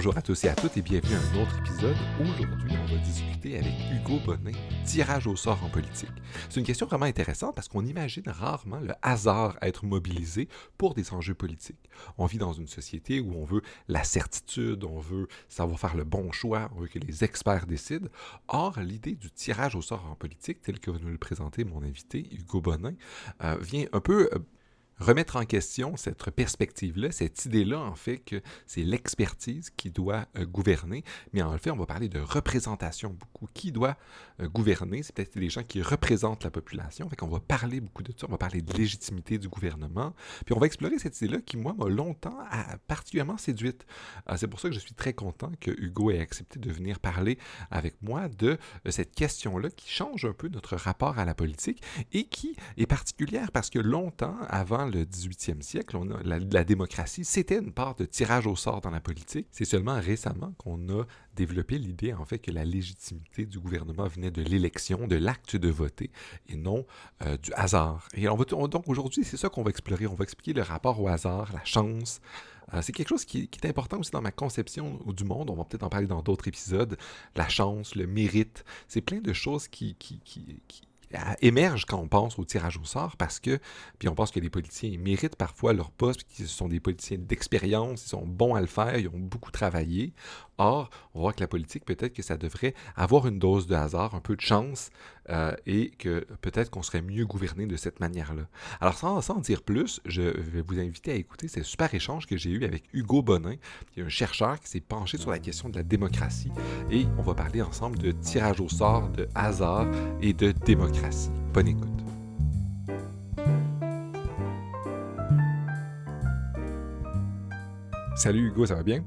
Bonjour à tous et à toutes et bienvenue à un autre épisode. Aujourd'hui, on va discuter avec Hugo Bonin, tirage au sort en politique. C'est une question vraiment intéressante parce qu'on imagine rarement le hasard être mobilisé pour des enjeux politiques. On vit dans une société où on veut la certitude, on veut savoir faire le bon choix, on veut que les experts décident. Or, l'idée du tirage au sort en politique, tel que va nous le présenter mon invité, Hugo Bonin, euh, vient un peu... Euh, remettre en question cette perspective-là, cette idée-là, en fait, que c'est l'expertise qui doit euh, gouverner. Mais en fait, on va parler de représentation beaucoup. Qui doit euh, gouverner? C'est peut-être les gens qui représentent la population. Fait qu'on va parler beaucoup de ça. On va parler de légitimité du gouvernement. Puis on va explorer cette idée-là qui, moi, m'a longtemps particulièrement séduite. Euh, c'est pour ça que je suis très content que Hugo ait accepté de venir parler avec moi de cette question-là qui change un peu notre rapport à la politique et qui est particulière parce que longtemps, avant le 18e siècle, on a la, démocratie, c'était une part de tirage au sort dans la politique. C'est seulement récemment qu'on a développé l'idée, en fait, que la légitimité du gouvernement venait de l'élection, de l'acte de voter, et non euh, du hasard. Et on va donc aujourd'hui, c'est ça qu'on va explorer. On va expliquer le rapport au hasard, la chance. Euh, c'est quelque chose qui, est important aussi dans ma conception du monde. On va peut-être en parler dans d'autres épisodes. La chance, le mérite, c'est plein de choses qui, émerge quand on pense au tirage au sort parce que, puis on pense que les politiciens méritent parfois leur poste, qu'ils sont des politiciens d'expérience, ils sont bons à le faire, ils ont beaucoup travaillé. Or, on voit que la politique, peut-être que ça devrait avoir une dose de hasard, un peu de chance, euh, et que peut-être qu'on serait mieux gouverné de cette manière-là. Alors, sans, sans dire plus, je vais vous inviter à écouter ce super échange que j'ai eu avec Hugo Bonin, qui est un chercheur qui s'est penché sur la question de la démocratie, et on va parler ensemble de tirage au sort, de hasard et de démocratie. Bonne écoute. Salut Hugo, ça va bien?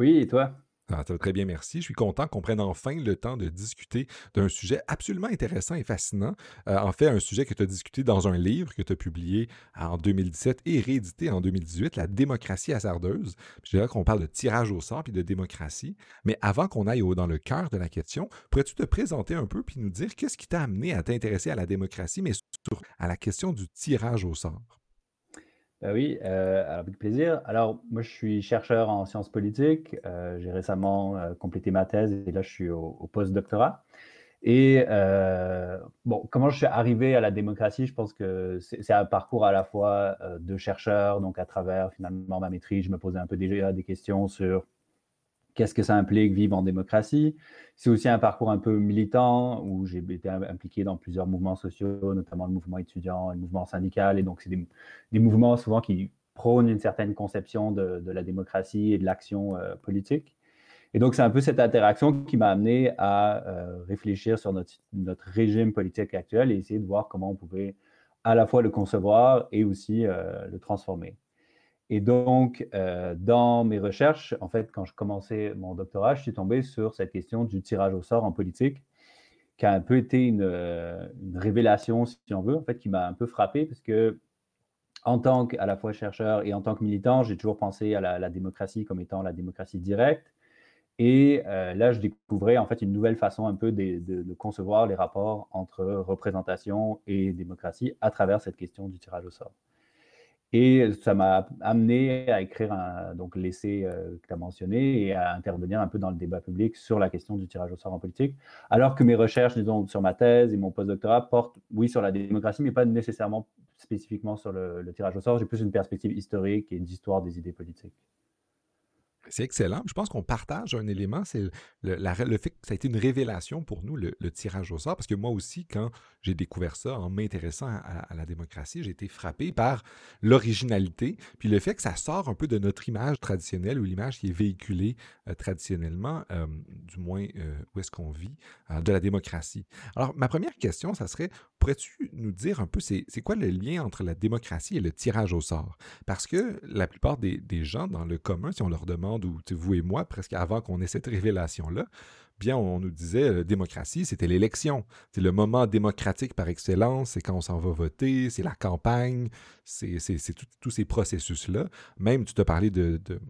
Oui, et toi? Ah, ça va très bien, merci. Je suis content qu'on prenne enfin le temps de discuter d'un sujet absolument intéressant et fascinant. Euh, en fait, un sujet que tu as discuté dans un livre que tu as publié en 2017 et réédité en 2018, La démocratie hasardeuse. Je dirais qu'on parle de tirage au sort et de démocratie. Mais avant qu'on aille dans le cœur de la question, pourrais-tu te présenter un peu puis nous dire qu'est-ce qui t'a amené à t'intéresser à la démocratie, mais surtout à la question du tirage au sort? Bah oui, euh, avec plaisir. Alors, moi, je suis chercheur en sciences politiques. Euh, j'ai récemment euh, complété ma thèse et là, je suis au, au post-doctorat. Et bon, comment je suis arrivé à la démocratie? Je pense que c'est un parcours à la fois de chercheur, donc à travers finalement ma maîtrise, je me posais un peu déjà des questions sur qu'est-ce que ça implique vivre en démocratie. C'est aussi un parcours un peu militant où j'ai été impliqué dans plusieurs mouvements sociaux, notamment le mouvement étudiant, le mouvement syndical. Et donc, c'est des, mouvements souvent qui prônent une certaine conception de, la démocratie et de l'action euh, politique. Et donc, c'est un peu cette interaction qui m'a amené à euh, réfléchir sur notre, régime politique actuel et essayer de voir comment on pouvait à la fois le concevoir et aussi euh, le transformer. Et donc, euh, dans mes recherches, en fait, quand je commençais mon doctorat, je suis tombé sur cette question du tirage au sort en politique, qui a un peu été une, euh, révélation, si on veut, en fait, qui m'a un peu frappé, parce que en tant qu'à la fois chercheur et en tant que militant, j'ai toujours pensé à la, démocratie comme étant la démocratie directe. Et euh, là, je découvrais en fait une nouvelle façon un peu de, de, concevoir les rapports entre représentation et démocratie à travers cette question du tirage au sort. Et ça m'a amené à écrire donc l'essai euh, que tu as mentionné et à intervenir un peu dans le débat public sur la question du tirage au sort en politique. Alors que mes recherches, disons, sur ma thèse et mon postdoctorat portent, oui, sur la démocratie, mais pas nécessairement spécifiquement sur le, le tirage au sort. J'ai plus une perspective historique et d'histoire des idées politiques. C'est excellent. Je pense qu'on partage un élément, c'est le, fait que ça a été une révélation pour nous, le, tirage au sort, parce que moi aussi, quand j'ai découvert ça en m'intéressant à, la démocratie, j'ai été frappé par l'originalité, puis le fait que ça sort un peu de notre image traditionnelle ou l'image qui est véhiculée euh, traditionnellement, euh, du moins euh, où est-ce qu'on vit, de la démocratie. Alors, ma première question, ça serait, pourrais-tu nous dire un peu, c'est quoi le lien entre la démocratie et le tirage au sort? Parce que la plupart des, gens dans le commun, si on leur demande ou vous et moi, presque avant qu'on ait cette révélation-là, bien, on nous disait euh, démocratie, c'était l'élection. C'est le moment démocratique par excellence, c'est quand on s'en va voter, c'est la campagne, c'est tous ces processus-là. Même, tu te parlais de, de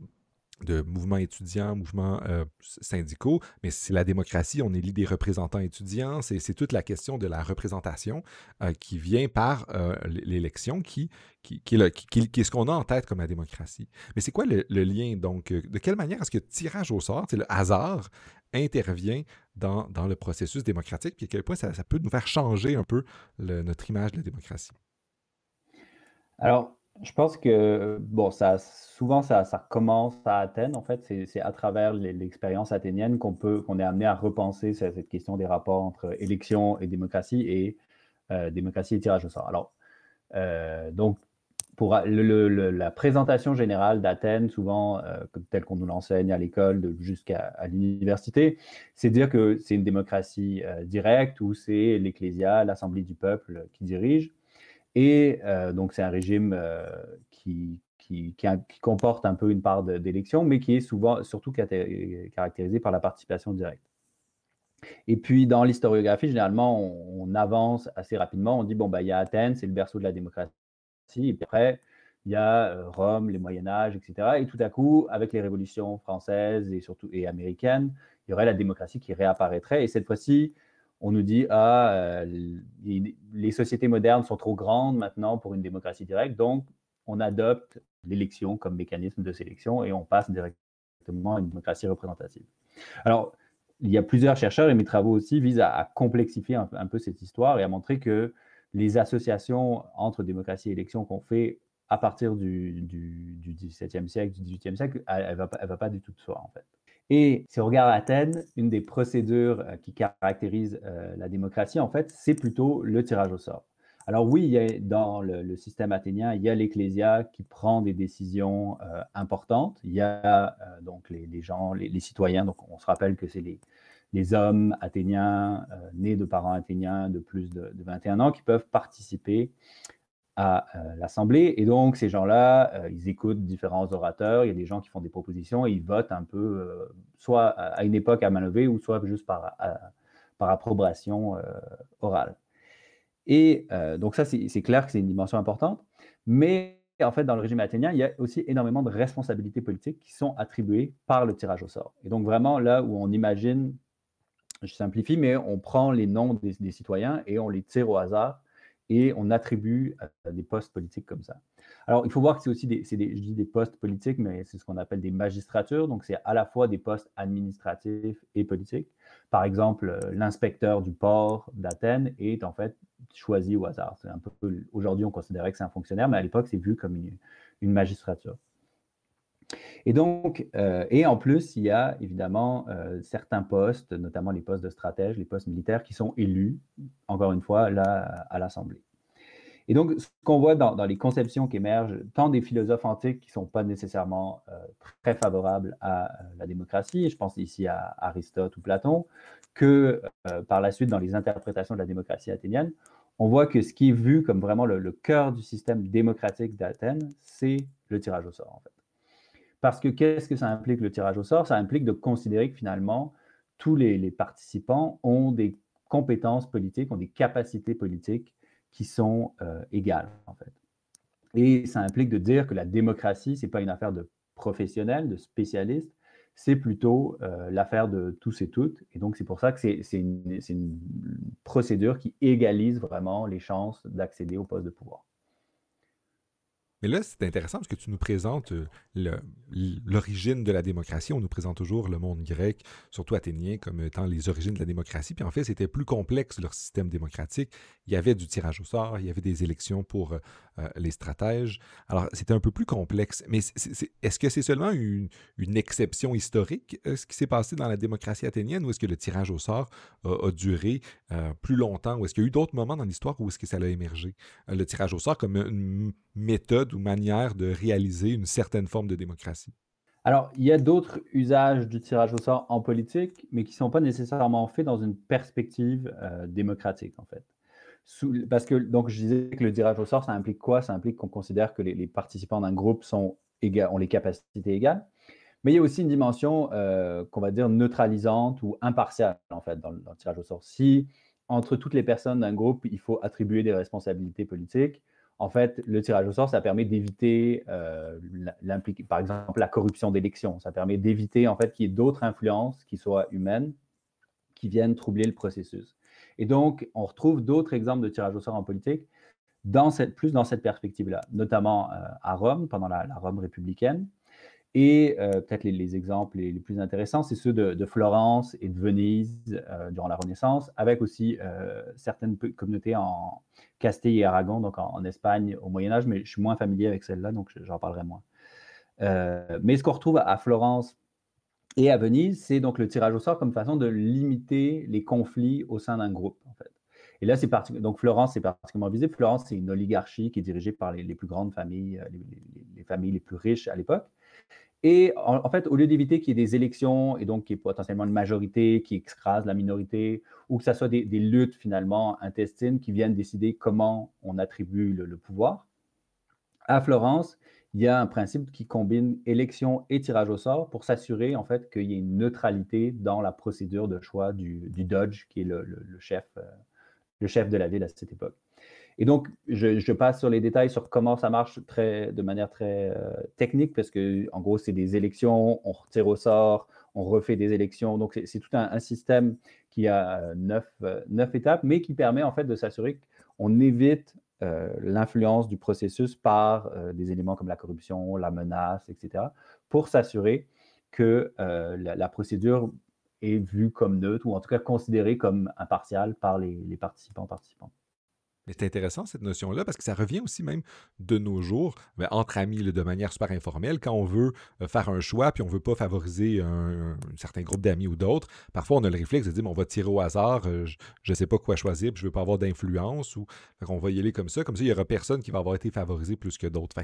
mouvements étudiants, mouvements euh, syndicaux, mais c'est la démocratie, on élit des représentants étudiants, c'est toute la question de la représentation euh, qui vient par euh, l'élection, qui, qui, est ce qu'on a en tête comme la démocratie. Mais c'est quoi le, lien, donc? De quelle manière est-ce que tirage au sort, le hasard, intervient dans, dans, le processus démocratique, puis à quel point ça, ça peut nous faire changer un peu notre image de la démocratie? Alors, je pense que, bon, ça, souvent, ça, commence à Athènes. En fait, c'est à travers l'expérience athénienne qu'on peut, qu'on est amené à repenser cette, question des rapports entre élection et démocratie et euh, démocratie et tirage au sort. Alors, euh, donc, pour la présentation générale d'Athènes, souvent, euh, telle qu'on nous l'enseigne à l'école jusqu'à l'université, c'est dire que c'est une démocratie directe où c'est l'ecclésia, l'assemblée du peuple qui dirige. Et euh, donc, c'est un régime euh, qui, qui, comporte un peu une part d'élection, mais qui est souvent, surtout caractérisé par la participation directe. Et puis, dans l'historiographie, généralement, on, avance assez rapidement. On dit, bon, bah, il y a Athènes, c'est le berceau de la démocratie. Et puis après, il y a euh, Rome, les Moyen-Âge, etc. Et tout à coup, avec les révolutions françaises et surtout et américaines, il y aurait la démocratie qui réapparaîtrait. Et cette fois-ci, on nous dit ah euh, les sociétés modernes sont trop grandes maintenant pour une démocratie directe, donc on adopte l'élection comme mécanisme de sélection et on passe directement à une démocratie représentative. Alors il y a plusieurs chercheurs et mes travaux aussi visent à, complexifier un, peu cette histoire et à montrer que les associations entre démocratie et élection qu'on fait à partir du, XVIIe siècle, du XVIIIe siècle, elle ne va, va, pas du tout de soi en fait. Et si on regarde Athènes, une des procédures euh, qui caractérise euh, la démocratie, en fait, c'est plutôt le tirage au sort. Alors oui, dans le, système athénien, il y a l'ecclésia qui prend des décisions euh, importantes. Il y a donc les, gens, les, citoyens. Donc on se rappelle que c'est les, hommes athéniens nés de parents athéniens de plus de, 21 ans qui peuvent participer à euh, l'Assemblée. Et donc, ces gens-là, euh, ils écoutent différents orateurs, il y a des gens qui font des propositions et ils votent un peu, euh, soit à une époque à main ou soit juste par, par approbation orale. Et donc, ça, c'est clair que c'est une dimension importante. Mais en fait, dans le régime athénien, il y a aussi énormément de responsabilités politiques qui sont attribuées par le tirage au sort. Et donc, vraiment, là où on imagine, je simplifie, mais on prend les noms des citoyens et on les tire au hasard et on attribue des postes politiques comme ça. Alors, il faut voir que c'est aussi des, je dis des postes politiques, mais c'est ce qu'on appelle des magistratures. Donc, c'est à la fois des postes administratifs et politiques. Par exemple, euh, l'inspecteur du port d'Athènes est en fait choisi au hasard. Aujourd'hui, on considérait que c'est un fonctionnaire, mais à l'époque, c'est vu comme une, magistrature. Et donc, euh, et en plus, il y a évidemment certains postes, notamment les postes de stratège, les postes militaires, qui sont élus, encore une fois, là, à l'Assemblée. Et donc, ce qu'on voit dans, les conceptions qui émergent, tant des philosophes antiques qui ne sont pas nécessairement euh, très favorables à euh, la démocratie, je pense ici à Aristote ou Platon, que euh, par la suite dans les interprétations de la démocratie athénienne, on voit que ce qui est vu comme vraiment le, cœur du système démocratique d'Athènes, c'est le tirage au sort, en fait. Parce que qu'est-ce que ça implique le tirage au sort? Ça implique de considérer que finalement, tous les participants ont des compétences politiques, ont des capacités politiques qui sont euh, égales, en fait. Et ça implique de dire que la démocratie, ce n'est pas une affaire de professionnels, de spécialistes, c'est plutôt euh, l'affaire de tous et toutes. Et donc, c'est pour ça que c'est une, une, procédure qui égalise vraiment les chances d'accéder au poste de pouvoir. Mais là, c'est intéressant parce que tu nous présentes euh, l'origine de la démocratie. On nous présente toujours le monde grec, surtout athénien, comme étant les origines de la démocratie. Puis en fait, c'était plus complexe leur système démocratique. Il y avait du tirage au sort, il y avait des élections pour euh, euh, les stratèges. Alors, c'était un peu plus complexe. Mais est-ce que c'est seulement une, exception historique, ce qui s'est passé dans la démocratie athénienne, ou est-ce que le tirage au sort a, duré plus longtemps, ou est-ce qu'il y a eu d'autres moments dans l'histoire où est-ce que ça a émergé? le tirage au sort comme une méthode ou manière de réaliser une certaine forme de démocratie? Alors, il y a d'autres usages du tirage au sort en politique, mais qui ne sont pas nécessairement faits dans une perspective euh, démocratique, en fait. parce que, donc, je disais que le tirage au sort, ça implique quoi? Ça implique qu'on considère que les, participants d'un groupe sont ont les capacités égales. Mais il y a aussi une dimension euh, qu'on va dire neutralisante ou impartiale, en fait, dans le tirage au sort. Si, entre toutes les personnes d'un groupe, il faut attribuer des responsabilités politiques, en fait, le tirage au sort, ça permet d'éviter, euh, par exemple, la corruption d'élections. Ça permet d'éviter, en fait, qu'il y ait d'autres influences qui soient humaines, qui viennent troubler le processus. Et donc, on retrouve d'autres exemples de tirage au sort en politique, dans cette, plus dans cette perspective-là, notamment euh, à Rome, pendant la, Rome républicaine. Et euh, peut-être les, exemples les, plus intéressants, c'est ceux de, Florence et de Venise euh, durant la Renaissance, avec aussi certaines communautés en Castille et Aragon, donc en, Espagne au Moyen Âge, mais je suis moins familier avec celle-là, donc j'en parlerai moins. mais ce qu'on retrouve à Florence et à Venise, c'est donc le tirage au sort comme façon de limiter les conflits au sein d'un groupe. Et là, c'est donc Florence, c'est particulièrement visible. Florence, c'est une oligarchie qui est dirigée par les, plus grandes familles, euh, les, familles les plus riches à l'époque. Et en, fait, au lieu d'éviter qu'il y ait des élections et donc qu'il y ait potentiellement une majorité qui écrase la minorité, ou que ce soit des, luttes finalement intestines qui viennent décider comment on attribue le, pouvoir, à Florence, il y a un principe qui combine élection et tirage au sort pour s'assurer en fait qu'il y ait une neutralité dans la procédure de choix du, Dodge, qui est le, chef, euh, le chef de la ville à cette époque. Et donc, je, passe sur les détails sur comment ça marche de manière très euh, technique, parce que, en gros, c'est des élections, on retire au sort, on refait des élections. Donc, c'est tout un, système qui a euh, euh, neuf, étapes, mais qui permet en fait de s'assurer qu'on évite l'influence du processus par des éléments comme la corruption, la menace, etc., pour s'assurer que la, procédure est vu comme neutre ou en tout cas considéré comme impartial par les, les participants participants c'est intéressant cette notion-là parce que ça revient aussi même de nos jours, mais entre amis, de manière super informelle, quand on veut euh, faire un choix puis on veut pas favoriser un, certain groupe d'amis ou d'autres, parfois on a le réflexe de dire on va tirer au hasard, euh, je, ne sais pas quoi choisir, puis je veux pas avoir d'influence ou on va y aller comme ça, comme ça il y aura personne qui va avoir été favorisé plus que d'autres.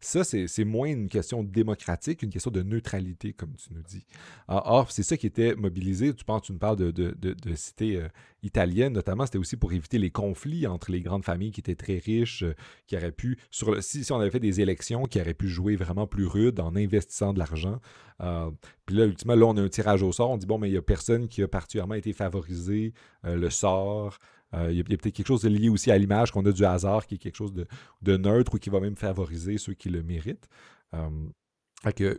ça c'est moins une question démocratique, une question de neutralité comme tu nous dis. Or c'est ça qui était mobilisé. Tu penses, tu nous parles de, de, de, euh, notamment, c'était aussi pour éviter les conflits entre les grandes familles qui étaient très riches, euh, qui auraient pu, sur si, on avait fait des élections, qui auraient pu jouer vraiment plus rude en investissant de l'argent. Euh, puis là, ultimement, là, on a un tirage au sort. On dit, bon, mais il n'y a personne qui a particulièrement été favorisé, euh, le sort. il y a, peut-être quelque chose de lié aussi à l'image qu'on a du hasard, qui est quelque chose de, neutre ou qui va même favoriser ceux qui le méritent. que,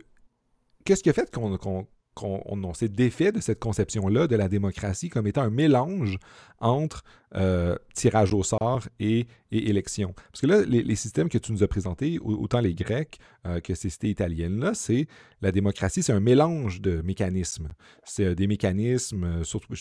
qu'est-ce qui a fait qu'on qu'on s'est défait de cette conception-là de la démocratie comme étant un mélange entre euh, tirage au sort et, élection. Parce que là, les, systèmes que tu nous as présentés, autant les Grecs euh, que ces cités italiennes-là, c'est la démocratie, c'est un mélange de mécanismes. C'est euh, des mécanismes, surtout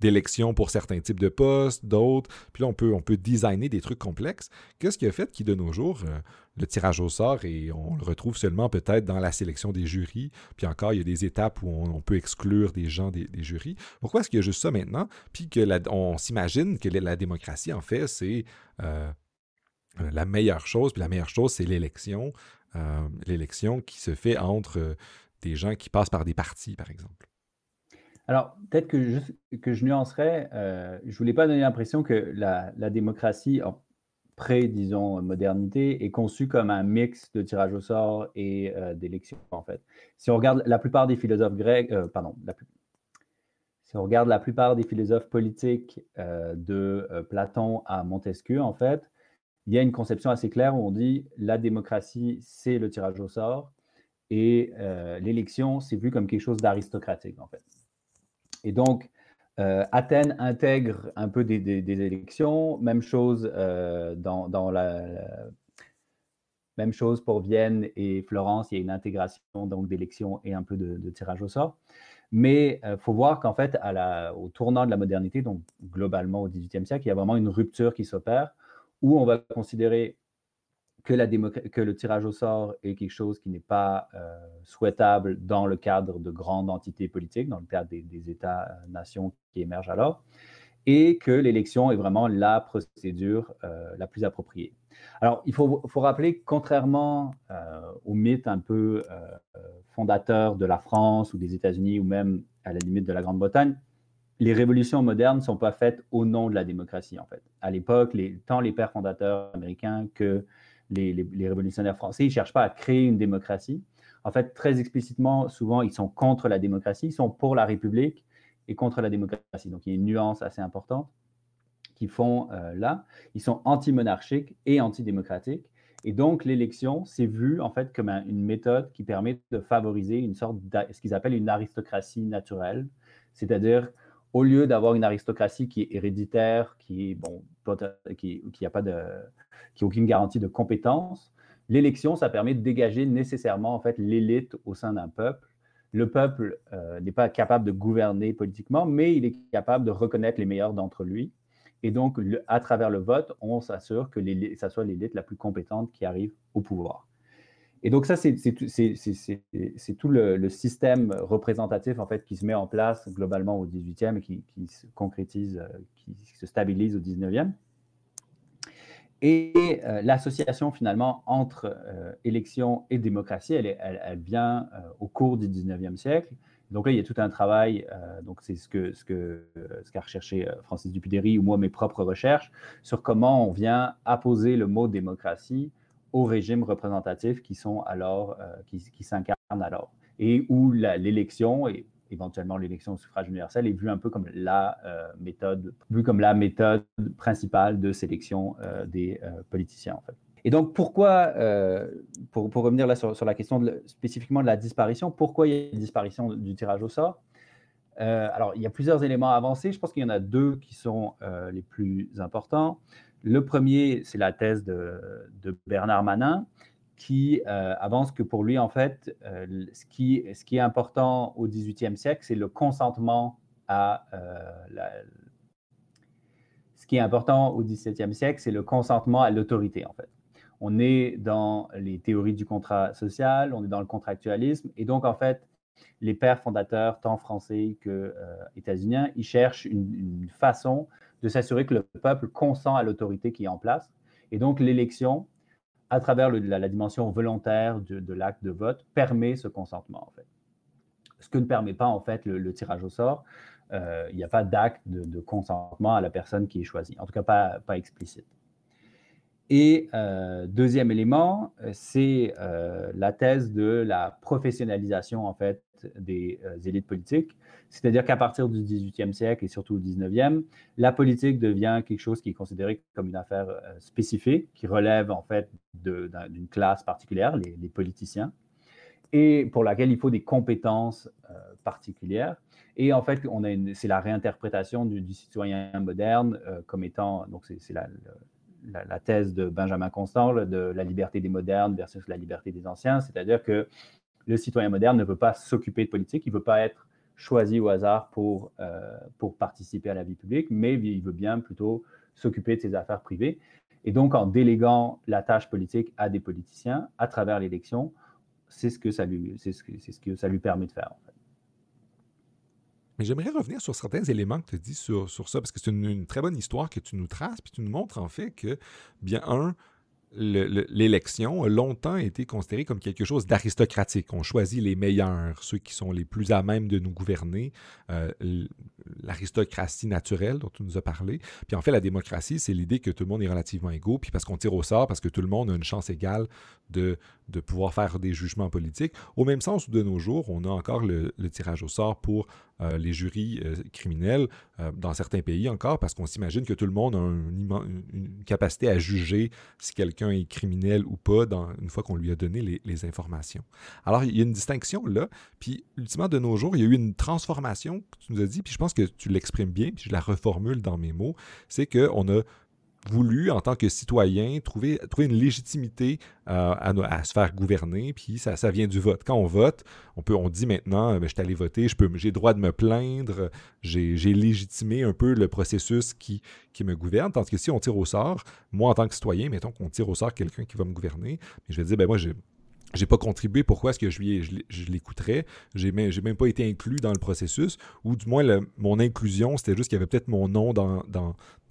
d'élection pour certains types de postes, d'autres. Puis là, on peut, on peut designer des trucs complexes. Qu'est-ce qui a fait qui, de nos jours, euh, le tirage au sort, et on le retrouve seulement peut-être dans la sélection des jurys? Puis encore, il y a des étapes où on, peut exclure des gens des, jurys. Pourquoi est-ce qu'il y a juste ça maintenant? Puis que on s'imagine que la démocratie, en fait, c'est euh, la meilleure chose. Puis la meilleure chose, c'est l'élection. Euh, l'élection qui se fait entre des gens qui passent par des partis, par exemple. Alors, peut-être que je, que je nuancerais, euh, je ne voulais pas donner l'impression que la, démocratie en pré, disons, modernité est conçue comme un mix de tirage au sort et euh, d'élection, en fait. Si on regarde la plupart des philosophes grecs, euh, pardon, si on regarde la plupart des philosophes politiques de Platon à Montesquieu, en fait, il y a une conception assez claire où on dit la démocratie, c'est le tirage au sort et l'élection, c'est vu comme quelque chose d'aristocratique, en fait. Et donc, euh, Athènes intègre un peu des, élections. Même chose euh, dans, la, même chose pour Vienne et Florence. Il y a une intégration donc d'élections et un peu de, tirage au sort. Mais il euh, faut voir qu'en fait, au tournant de la modernité, donc globalement au XVIIIe siècle, il y a vraiment une rupture qui s'opère où on va considérer que, le tirage au sort est quelque chose qui n'est pas euh, souhaitable dans le cadre de grandes entités politiques, dans le cadre des, États-nations qui émergent alors, et que l'élection est vraiment la procédure euh, la plus appropriée. Alors, il faut, faut rappeler, contrairement euh, au mythe un peu fondateur de la France ou des États-Unis ou même à la limite de la Grande-Bretagne, les révolutions modernes ne sont pas faites au nom de la démocratie, en fait. À l'époque, tant les pères fondateurs américains que les, révolutionnaires français, ils ne cherchent pas à créer une démocratie. En fait, très explicitement, souvent, ils sont contre la démocratie, ils sont pour la République et contre la démocratie. Donc, il y a une nuance assez importante. qu'ils font là, ils sont anti-monarchiques et antidémocratiques. Et donc, l'élection, c'est vu en fait comme une méthode qui permet de favoriser une sorte de ce qu'ils appellent une aristocratie naturelle, c'est-à-dire au lieu d'avoir une aristocratie qui est héréditaire, qui bon, qui, a pas de, qui aucune garantie de compétence, l'élection, ça permet de dégager nécessairement en fait l'élite au sein d'un peuple. Le peuple euh, n'est pas capable de gouverner politiquement, mais il est capable de reconnaître les meilleurs d'entre lui et donc, à travers le vote, on s'assure que ça soit l'élite la plus compétente qui arrive au pouvoir. Et donc, ça, c'est tout le, système représentatif en fait, qui se met en place globalement au 18e et qui, se concrétise, euh, qui se stabilise au 19e. Et euh, l'association finalement entre euh, élection et démocratie, elle, vient au cours du 19e siècle. Donc là, il y a tout un travail, donc c'est ce qu'a que, ce qu'a recherché Francis Dupidéry ou moi mes propres recherches, sur comment on vient apposer le mot démocratie aux régimes représentatifs qui sont alors, euh, qui, qui s'incarnent alors, et où l'élection et éventuellement l'élection au suffrage universel est vue un peu comme la méthode, vue comme la méthode principale de sélection des politiciens en fait. Et donc, pourquoi, euh, pour, revenir là sur, la question spécifiquement de la disparition, pourquoi il y a une disparition du tirage au sort? Euh, Alors, il y a plusieurs éléments avancés. Je pense qu'il y en a deux qui sont euh, les plus importants. Le premier, c'est la thèse de, Bernard Manin, qui avance que pour lui, en fait, ce, qui, ce qui est important au XVIIIe siècle, c'est le consentement à la, ce qui est important au XVIIe siècle, c'est le consentement à l'autorité, en fait on est dans les théories du contrat social, on est dans le contractualisme. Et donc, en fait, les pères fondateurs, tant français que euh, états-uniens, ils cherchent une, façon de s'assurer que le peuple consent à l'autorité qui est en place. Et donc, l'élection, à travers la, dimension volontaire de, l'acte de vote, permet ce consentement, en fait. Ce que ne permet pas, en fait, le, tirage au sort. Euh, il n'y a pas d'acte de, consentement à la personne qui est choisie, en tout cas pas explicite. Et euh, deuxième élément, euh, c'est euh, la thèse de la professionnalisation en fait des élites politiques. C'est-à-dire qu'à partir du 18e siècle et surtout du 19e, la politique devient quelque chose qui est considéré comme une affaire spécifique, qui relève en fait d'une classe particulière, les, politiciens, et pour laquelle il faut des compétences particulières. Et en fait, c'est la réinterprétation du, citoyen moderne comme étant, donc c'est la, thèse de Benjamin Constant de la liberté des modernes versus la liberté des anciens, c'est-à-dire que le citoyen moderne ne peut pas s'occuper de politique, il ne veut pas être choisi au hasard pour, euh, pour participer à la vie publique, mais il veut bien plutôt s'occuper de ses affaires privées. Et donc, en déléguant la tâche politique à des politiciens à travers l'élection, c'est ce, que ça lui, ce ce que ça lui permet de faire. Mais j'aimerais revenir sur certains éléments que tu dis sur, sur ça, parce que c'est une, très bonne histoire que tu nous traces, puis tu nous montres en fait que, bien, un, l'élection a longtemps été considérée comme quelque chose d'aristocratique. On choisit les meilleurs, ceux qui sont les plus à même de nous gouverner, euh, l'aristocratie naturelle dont tu nous as parlé. Puis en fait, la démocratie, c'est l'idée que tout le monde est relativement égaux, puis parce qu'on tire au sort, parce que tout le monde a une chance égale de, de pouvoir faire des jugements politiques. Au même sens où de nos jours, on a encore le, tirage au sort pour euh, les jurys euh, criminels euh, dans certains pays encore, parce qu'on s'imagine que tout le monde a une, capacité à juger si quelqu'un est criminel ou pas une fois qu'on lui a donné les, les, informations. Alors, il y a une distinction là, puis ultimement, de nos jours, il y a eu une transformation, tu nous as dit, puis je pense que tu l'exprimes bien, puis je la reformule dans mes mots, c'est qu'on a voulu, en tant que citoyen, trouver, une légitimité euh, à, se faire gouverner, puis ça, vient du vote. Quand on vote, on, peut, on dit maintenant, euh, ben, je suis allé voter, j'ai droit de me plaindre, j'ai légitimé un peu le processus qui, me gouverne, tandis que si on tire au sort, moi en tant que citoyen, mettons qu'on tire au sort quelqu'un qui va me gouverner, je vais dire, ben moi, j'ai j'ai pas contribué, pourquoi est-ce que je, je, l'écouterais? J'ai même, même pas été inclus dans le processus, ou du moins mon inclusion, c'était juste qu'il y avait peut-être mon nom dans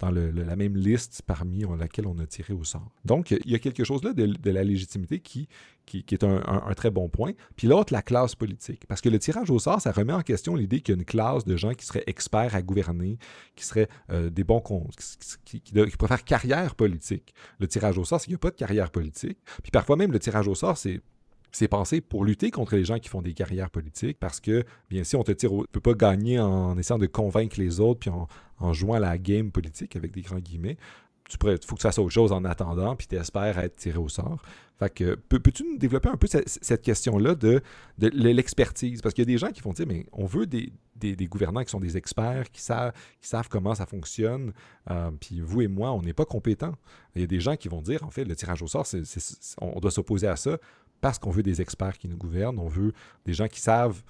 la même liste parmi laquelle on a tiré au sort. Donc, il y a quelque chose là de, la légitimité qui, qui, est un, très bon point. Puis l'autre, la classe politique. Parce que le tirage au sort, ça remet en question l'idée qu'il y a une classe de gens qui seraient experts à gouverner, qui seraient euh, des bons qui, qui, carrière politique. Le tirage au sort, c'est qu'il n'y a pas de carrière politique. Puis parfois même, le tirage au sort, c'est c'est pensé pour lutter contre les gens qui font des carrières politiques parce que, bien si on te tire, peux pas gagner en essayant de convaincre les autres puis en, en jouant la game politique avec des grands guillemets tu faut que tu fasses autre chose en attendant, puis tu espères être tiré au sort. Que, peux, tu nous développer un peu cette, question-là de, de, l'expertise? Parce qu'il y a des gens qui vont dire, mais on veut des, des, gouvernants qui sont des experts, qui savent, qui savent comment ça fonctionne, euh, puis vous et moi, on n'est pas compétents. Il y a des gens qui vont dire, en fait, le tirage au sort, on doit s'opposer à ça parce qu'on veut des experts qui nous gouvernent, on veut des gens qui savent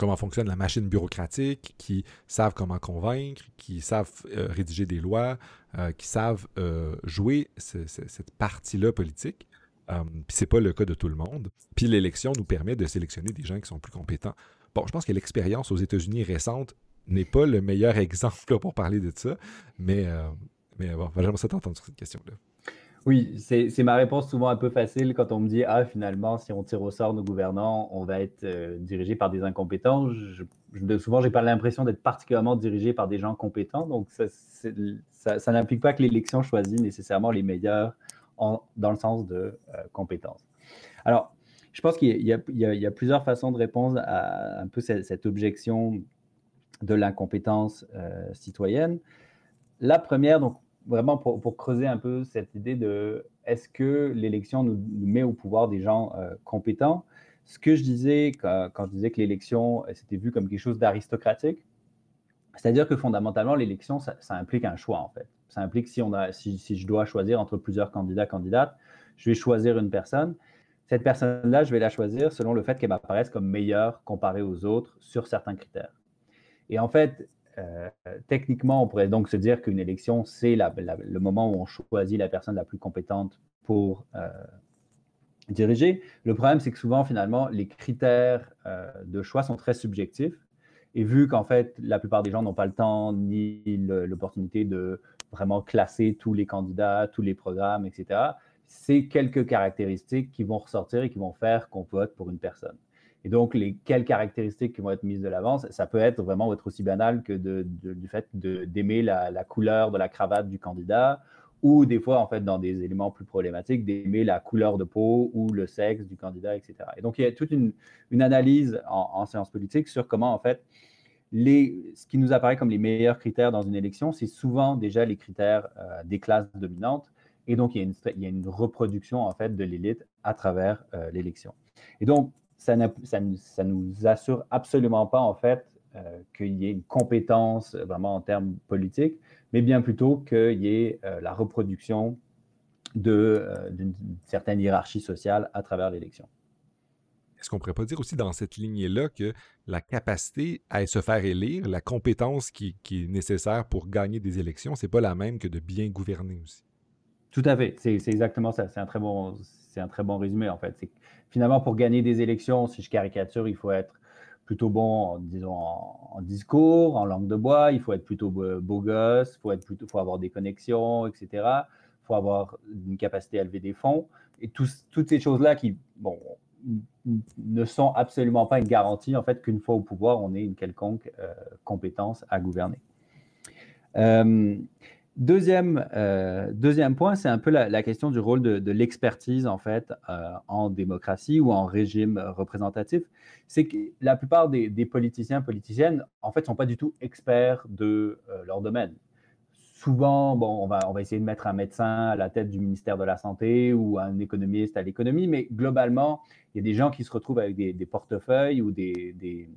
comment fonctionne la machine bureaucratique, qui savent comment convaincre, qui savent euh, rédiger des lois, euh, qui savent euh, jouer cette partie-là politique. Puis c'est pas le cas de tout le monde. Puis l'élection nous permet de sélectionner des gens qui sont plus compétents. Bon, je pense que l'expérience aux États-Unis récente n'est pas le meilleur exemple pour parler de ça, mais, mais bon, j'aimerais ça t'entendre sur cette question-là. Oui, c'est ma réponse souvent un peu facile quand on me dit Ah, finalement, si on tire au sort nos gouvernants, on va être euh, dirigé par des incompétents. Je, je, souvent, j'ai pas l'impression d'être particulièrement dirigé par des gens compétents. Donc, ça, n'implique pas que l'élection choisit nécessairement les meilleurs dans le sens de euh, compétences. Alors, je pense qu'il y, a plusieurs façons de répondre à un peu cette, objection de l'incompétence euh, citoyenne. La première, donc, vraiment pour, creuser un peu cette idée de est-ce que l'élection nous, met au pouvoir des gens euh, compétents? Ce que je disais quand, je disais que l'élection, euh, c'était vu comme quelque chose d'aristocratique, c'est-à-dire que fondamentalement, l'élection, ça, implique un choix, en fait. Ça implique si, on si, si je dois choisir entre plusieurs candidats, candidates, je vais choisir une personne. Cette personne-là, je vais la choisir selon le fait qu'elle m'apparaisse comme meilleure comparée aux autres sur certains critères. Et en fait, euh, techniquement, on pourrait donc se dire qu'une élection, c'est le moment où on choisit la personne la plus compétente pour euh, diriger. Le problème, c'est que souvent, finalement, les critères euh, de choix sont très subjectifs. Et vu qu'en fait, la plupart des gens n'ont pas le temps ni l'opportunité de vraiment classer tous les candidats, tous les programmes, etc., c'est quelques caractéristiques qui vont ressortir et qui vont faire qu'on vote pour une personne. Et donc, les, quelles caractéristiques vont être mises de l'avance, ça peut être vraiment être aussi banal que du fait d'aimer la, couleur de la cravate du candidat, ou des fois, en fait, dans des éléments plus problématiques, d'aimer la couleur de peau ou le sexe du candidat, etc. Et donc, il y a toute une, analyse en, en sciences politiques sur comment, en fait, les, ce qui nous apparaît comme les meilleurs critères dans une élection, c'est souvent déjà les critères euh, des classes dominantes. Et donc, il y a une, il y a une reproduction, en fait, de l'élite à travers euh, l'élection. Et donc, ça, ça, nous assure absolument pas, en fait, euh, qu'il y ait une compétence vraiment en termes politiques, mais bien plutôt qu'il y ait euh, la reproduction euh, d'une certaine hiérarchie sociale à travers l'élection. Est-ce qu'on ne pourrait pas dire aussi dans cette lignée-là que la capacité à se faire élire, la compétence qui, qui est nécessaire pour gagner des élections, c'est pas la même que de bien gouverner aussi? Tout à fait, c'est exactement ça. C'est un, très bon, un très bon résumé en fait finalement, pour gagner des élections, si je caricature, il faut être plutôt bon, disons, en, discours, en langue de bois, il faut être plutôt beau, gosse, il faut, être plutôt, faut avoir des connexions, etc. Il faut avoir une capacité à lever des fonds. Et toutes ces choses-là qui, bon, ne sont absolument pas une garantie, en fait, qu'une fois au pouvoir, on ait une quelconque euh, compétence à gouverner. Euh, Deuxième, euh, deuxième point, c'est un peu la, question du rôle de, l'expertise en fait euh, en démocratie ou en régime représentatif. C'est que la plupart des, politiciens politiciennes en fait sont pas du tout experts de euh, leur domaine. Souvent, bon, on va, on va essayer de mettre un médecin à la tête du ministère de la santé ou un économiste à l'économie, mais globalement, il y a des gens qui se retrouvent avec des, portefeuilles ou des, des,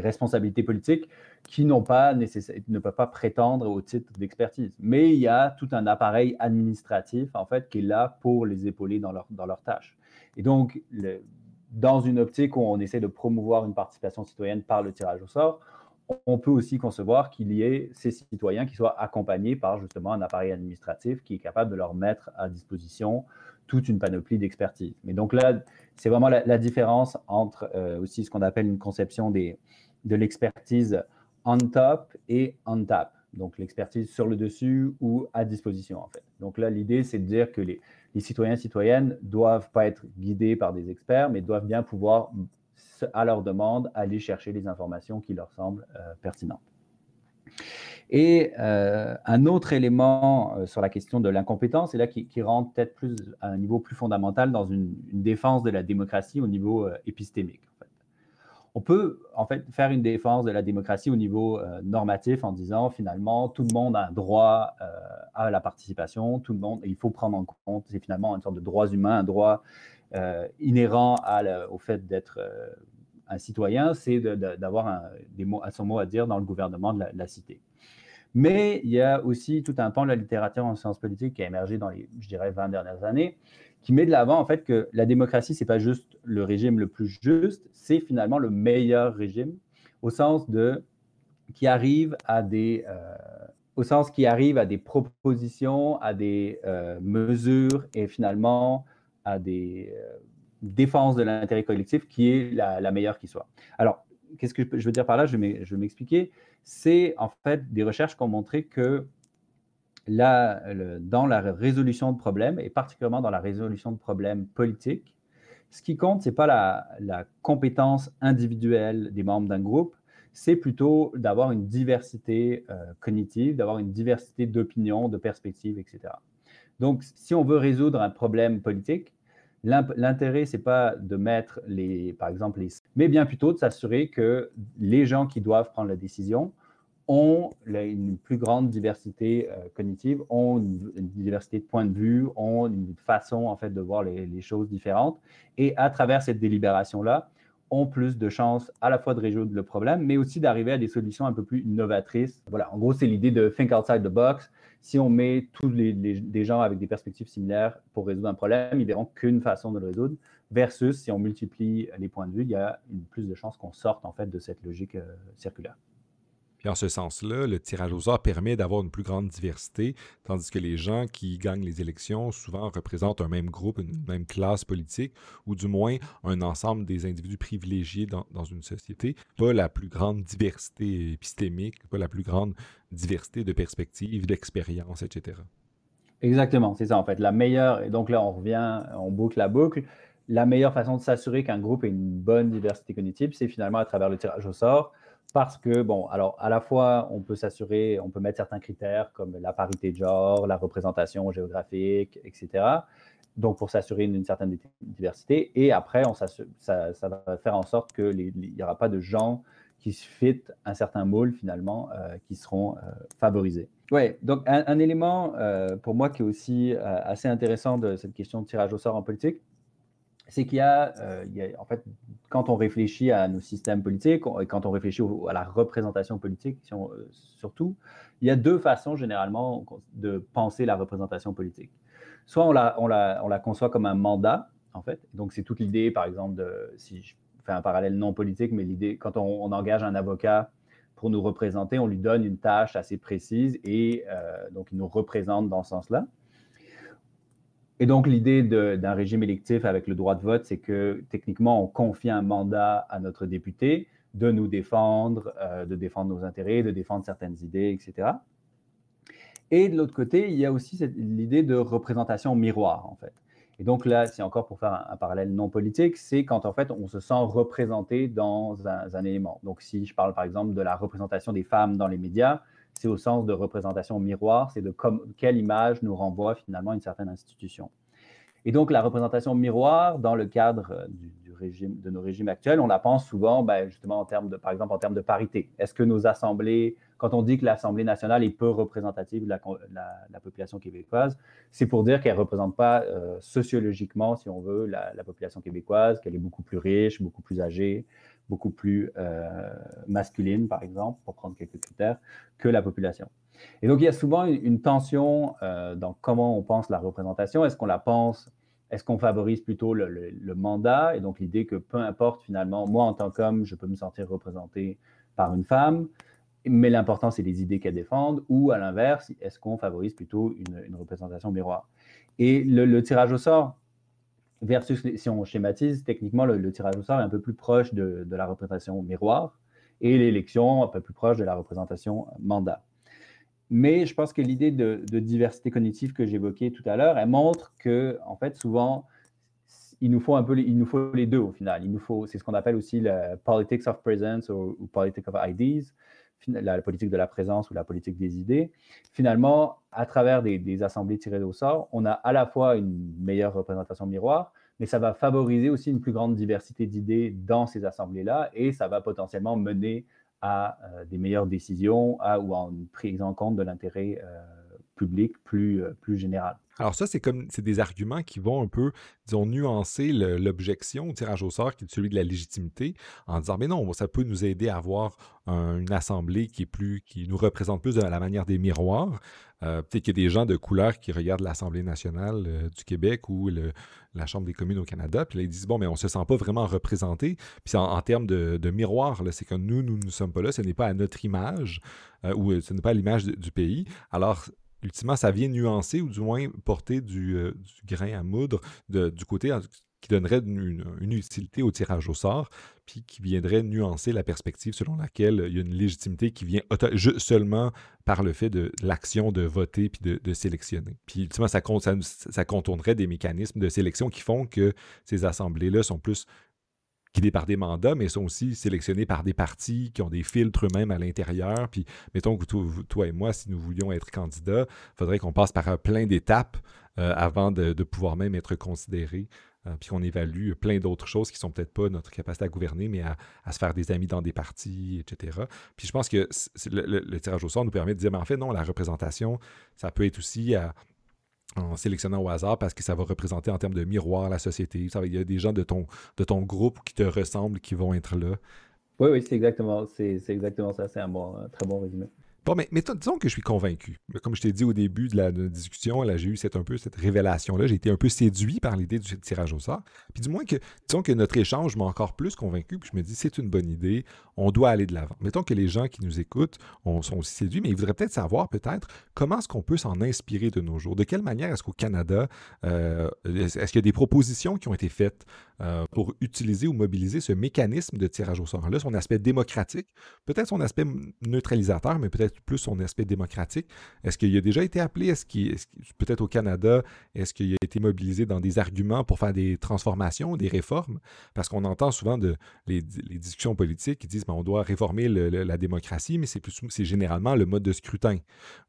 responsabilités politiques qui n'ont pas ne peuvent pas prétendre au titre d'expertise. Mais il y a tout un appareil administratif en fait qui est là pour les épauler dans leur, dans leurs tâches. Et donc, dans une optique où on essaie de promouvoir une participation citoyenne par le tirage au sort, on peut aussi concevoir qu'il y ait ces citoyens qui soient accompagnés par justement un appareil administratif qui est capable de leur mettre à disposition toute une panoplie d'expertise. Mais donc là, c'est vraiment la, différence entre euh, aussi ce qu'on appelle une conception des, de l'expertise on top et on tap. Donc l'expertise sur le dessus ou à disposition en fait. Donc là, l'idée, c'est de dire que les, citoyens citoyennes doivent pas être guidés par des experts, mais doivent bien pouvoir, à leur demande, aller chercher les informations qui leur semblent euh, pertinentes. Et euh, un autre élément euh, sur la question de l'incompétence, et là qui, rentre peut-être plus à un niveau plus fondamental dans une, défense de la démocratie au niveau euh, épistémique. On peut en fait faire une défense de la démocratie au niveau normatif en disant finalement tout le monde a un droit à la participation, tout le monde, il faut prendre en compte, c'est finalement une sorte de droit humain, un droit inhérent au fait d'être un citoyen, c'est d'avoir mots, à son mot à dire dans le gouvernement de la cité. Mais il y a aussi tout un pan de la littérature en sciences politiques qui a émergé dans les, je dirais, 20 dernières années, qui met de l'avant en fait que la démocratie, ce n'est pas juste le régime le plus juste, c'est finalement le meilleur régime, au sens de qui arrive à des, euh, au sens qui arrive à des propositions, à des euh, mesures et finalement à des euh, défenses de l'intérêt collectif qui est la, meilleure qui soit. Alors, qu'est-ce que je veux dire par là? Je vais m'expliquer c'est en fait des recherches qui ont montré que dans la résolution de problèmes, et particulièrement dans la résolution de problèmes politiques, ce qui compte, ce n'est pas la, compétence individuelle des membres d'un groupe, c'est plutôt d'avoir une diversité euh, cognitive, d'avoir une diversité d'opinions, de perspectives, etc. Donc, si on veut résoudre un problème politique, L'intérêt, c'est pas de mettre les, par exemple, les, mais bien plutôt de s'assurer que les gens qui doivent prendre la décision ont une plus grande diversité euh, cognitive, ont une, diversité de points de vue, ont une façon en fait de voir les, choses différentes, et à travers cette délibération-là, ont plus de chances à la fois de résoudre le problème, mais aussi d'arriver à des solutions un peu plus novatrices. Voilà, en gros, c'est l'idée de think outside the box, si on met tous les, gens avec des perspectives similaires pour résoudre un problème, ils verront qu'une façon de le résoudre, versus si on multiplie les points de vue, il y a plus de chances qu'on sorte en fait de cette logique euh, circulaire. Puis en ce sens-là, le tirage au sort permet d'avoir une plus grande diversité, tandis que les gens qui gagnent les élections souvent représentent un même groupe, une même classe politique, ou du moins un ensemble des individus privilégiés dans, dans une société. Pas la plus grande diversité épistémique, pas la plus grande diversité de perspectives, d'expériences, etc. Exactement, c'est ça en fait. La meilleure, et donc là on revient, on boucle la boucle. La meilleure façon de s'assurer qu'un groupe ait une bonne diversité cognitive, c'est finalement à travers le tirage au sort parce que, bon, alors à la fois, on peut s'assurer, on peut mettre certains critères comme la parité de genre, la représentation géographique, etc. Donc, pour s'assurer une, certaine diversité. Et après, on ça, va faire en sorte qu'il n'y aura pas de gens qui se fitent un certain moule, finalement, euh, qui seront euh, favorisés. Oui, donc un, élément euh, pour moi qui est aussi assez intéressant de cette question de tirage au sort en politique, c'est qu'il y, a, en fait, quand on réfléchit à nos systèmes politiques, et quand on réfléchit à la représentation politique euh, surtout, il y a deux façons généralement de penser la représentation politique. Soit on on on la conçoit comme un mandat, en fait. Donc c'est toute l'idée, par exemple, de, si je fais un parallèle non politique, mais l'idée, quand on, engage un avocat pour nous représenter, on lui donne une tâche assez précise et euh, donc il nous représente dans ce sens-là. Et donc, l'idée d'un régime électif avec le droit de vote, c'est que techniquement, on confie un mandat à notre député de nous défendre, euh, de défendre nos intérêts, de défendre certaines idées, etc. Et de l'autre côté, il y a aussi l'idée de représentation miroir, en fait. Et donc là, c'est encore pour faire un, parallèle non politique, c'est quand en fait on se sent représenté dans un, un, élément. Donc si je parle par exemple de la représentation des femmes dans les médias, c'est au sens de représentation miroir, c'est de quelle image nous renvoie finalement une certaine institution. Et donc, la représentation miroir, dans le cadre euh, de nos régimes actuels, on la pense souvent, ben, justement, en termes de, par exemple, en termes de parité. Est-ce que nos assemblées, quand on dit que l'Assemblée nationale est peu représentative de la, population québécoise, c'est pour dire qu'elle ne représente pas euh, sociologiquement, si on veut, la, population québécoise, qu'elle est beaucoup plus riche, beaucoup plus âgée, beaucoup plus euh, masculine, par exemple, pour prendre quelques critères, que la population. Et donc, il y a souvent une, tension euh, dans comment on pense la représentation. Est-ce qu'on la pense, est-ce qu'on favorise plutôt le, mandat? Et donc l'idée que peu importe finalement, moi en tant qu'homme, je peux me sentir représenté par une femme, mais l'important c'est les idées qu'elle défendent, ou à l'inverse, est-ce qu'on favorise plutôt une, représentation miroir? Et le, tirage au sort, versus si on schématise, techniquement, le, tirage au sort est un peu plus proche de, la représentation miroir et l'élection un peu plus proche de la représentation mandat. Mais je pense que l'idée de, diversité cognitive que j'évoquais tout à l'heure, elle montre que, en fait, souvent, il nous faut un peu, il nous faut les deux au final. Il nous faut, c'est ce qu'on appelle aussi le politics of presence ou, politics of ideas. La politique de la présence ou la politique des idées. Finalement, à travers des, assemblées tirées au sort, on a à la fois une meilleure représentation miroir, mais ça va favoriser aussi une plus grande diversité d'idées dans ces assemblées-là et ça va potentiellement mener à euh, des meilleures décisions ou à une prise en compte de l'intérêt euh, public plus, euh, plus général. Alors ça, c'est comme c'est des arguments qui vont un peu, disons, nuancer l'objection au tirage au sort qui est celui de la légitimité, en disant mais non, ça peut nous aider à avoir une assemblée qui est plus, qui nous représente plus de la manière des miroirs. Euh, peut-être qu'il y a des gens de couleur qui regardent l'Assemblée nationale euh, du Québec ou la Chambre des communes au Canada, puis là, ils disent bon, mais on se sent pas vraiment représenté. Puis en, termes de, de miroir, c'est que nous, nous ne sommes pas là, ce n'est pas à notre image ou ce n'est pas à l'image du pays. Alors ultimement, ça vient nuancer ou du moins porter du, euh, grain à moudre du côté qui donnerait une, utilité au tirage au sort, puis qui viendrait nuancer la perspective selon laquelle il y a une légitimité qui vient seulement par le fait de l'action de voter puis de, sélectionner. Puis ultimement, ça, ça contournerait des mécanismes de sélection qui font que ces assemblées-là sont plus guidés par des mandats, mais sont aussi sélectionnés par des partis qui ont des filtres eux-mêmes à l'intérieur. Puis, mettons que toi, et moi, si nous voulions être candidats, il faudrait qu'on passe par plein d'étapes euh, avant de, pouvoir même être considérés. Euh, puis qu'on évalue plein d'autres choses qui sont peut-être pas notre capacité à gouverner, mais à, se faire des amis dans des partis, etc. Puis je pense que le, le, tirage au sort nous permet de dire, mais en fait, non, la représentation, ça peut être aussi à, en sélectionnant au hasard parce que ça va représenter en termes de miroir la société. Il y a des gens de ton, groupe qui te ressemblent qui vont être là. Oui, oui, c'est exactement, c'est, ça. C'est un, bon, un très bon résumé. Bon, mais, disons que je suis convaincu. Comme je t'ai dit au début de la, discussion, là, j'ai eu cette, un peu cette révélation-là. J'ai été un peu séduit par l'idée du tirage au sort. Puis du moins que, disons que notre échange m'a encore plus convaincu, puis je me dis, c'est une bonne idée, on doit aller de l'avant. Mettons que les gens qui nous écoutent sont aussi séduits, mais ils voudraient peut-être savoir, peut-être, comment est-ce qu'on peut s'en inspirer de nos jours? De quelle manière est-ce qu'au Canada, euh, est-ce qu'il y a des propositions qui ont été faites euh, pour utiliser ou mobiliser ce mécanisme de tirage au sort-là, son aspect démocratique, peut-être son aspect neutralisateur, mais peut-être plus son aspect démocratique. Est-ce qu'il a déjà été appelé, est-ce qu'il, peut-être au Canada, est-ce qu'il a été mobilisé dans des arguments pour faire des transformations, des réformes? Parce qu'on entend souvent les, discussions politiques qui disent ben, doit réformer la démocratie, mais c'est, généralement le mode de scrutin,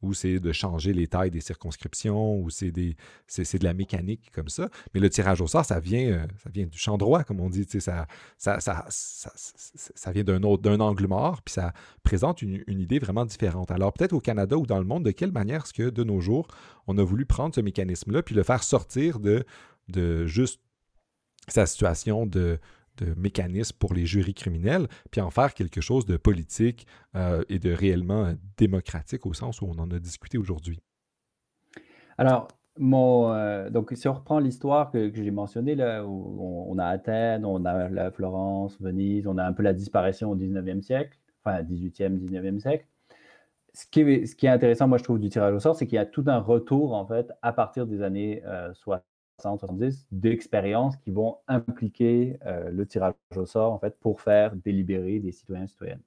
ou c'est de changer les tailles des circonscriptions, ou c'est, de la mécanique comme ça. Mais le tirage au sort, ça vient, euh, ça vient du champ droit, comme on dit. Ça, ça, ça, ça, vient d'un angle mort, puis ça présente une idée vraiment différente. Alors peut-être au Canada ou dans le monde, de quelle manière est-ce que de nos jours, on a voulu prendre ce mécanisme-là puis le faire sortir de, juste sa situation de, mécanisme pour les jurys criminels, puis en faire quelque chose de politique euh, et de réellement démocratique au sens où on en a discuté aujourd'hui. Alors, euh, donc, si on reprend l'histoire que, j'ai mentionnée, on, a Athènes, on a Florence, Venise, on a un peu la disparition au 19e siècle, enfin 18e, 19e siècle ce qui, est, intéressant, moi, je trouve, du tirage au sort, c'est qu'il y a tout un retour, en fait, à partir des années 60, euh, 70, d'expériences qui vont impliquer euh, le tirage au sort, en fait, pour faire délibérer des citoyens et citoyennes.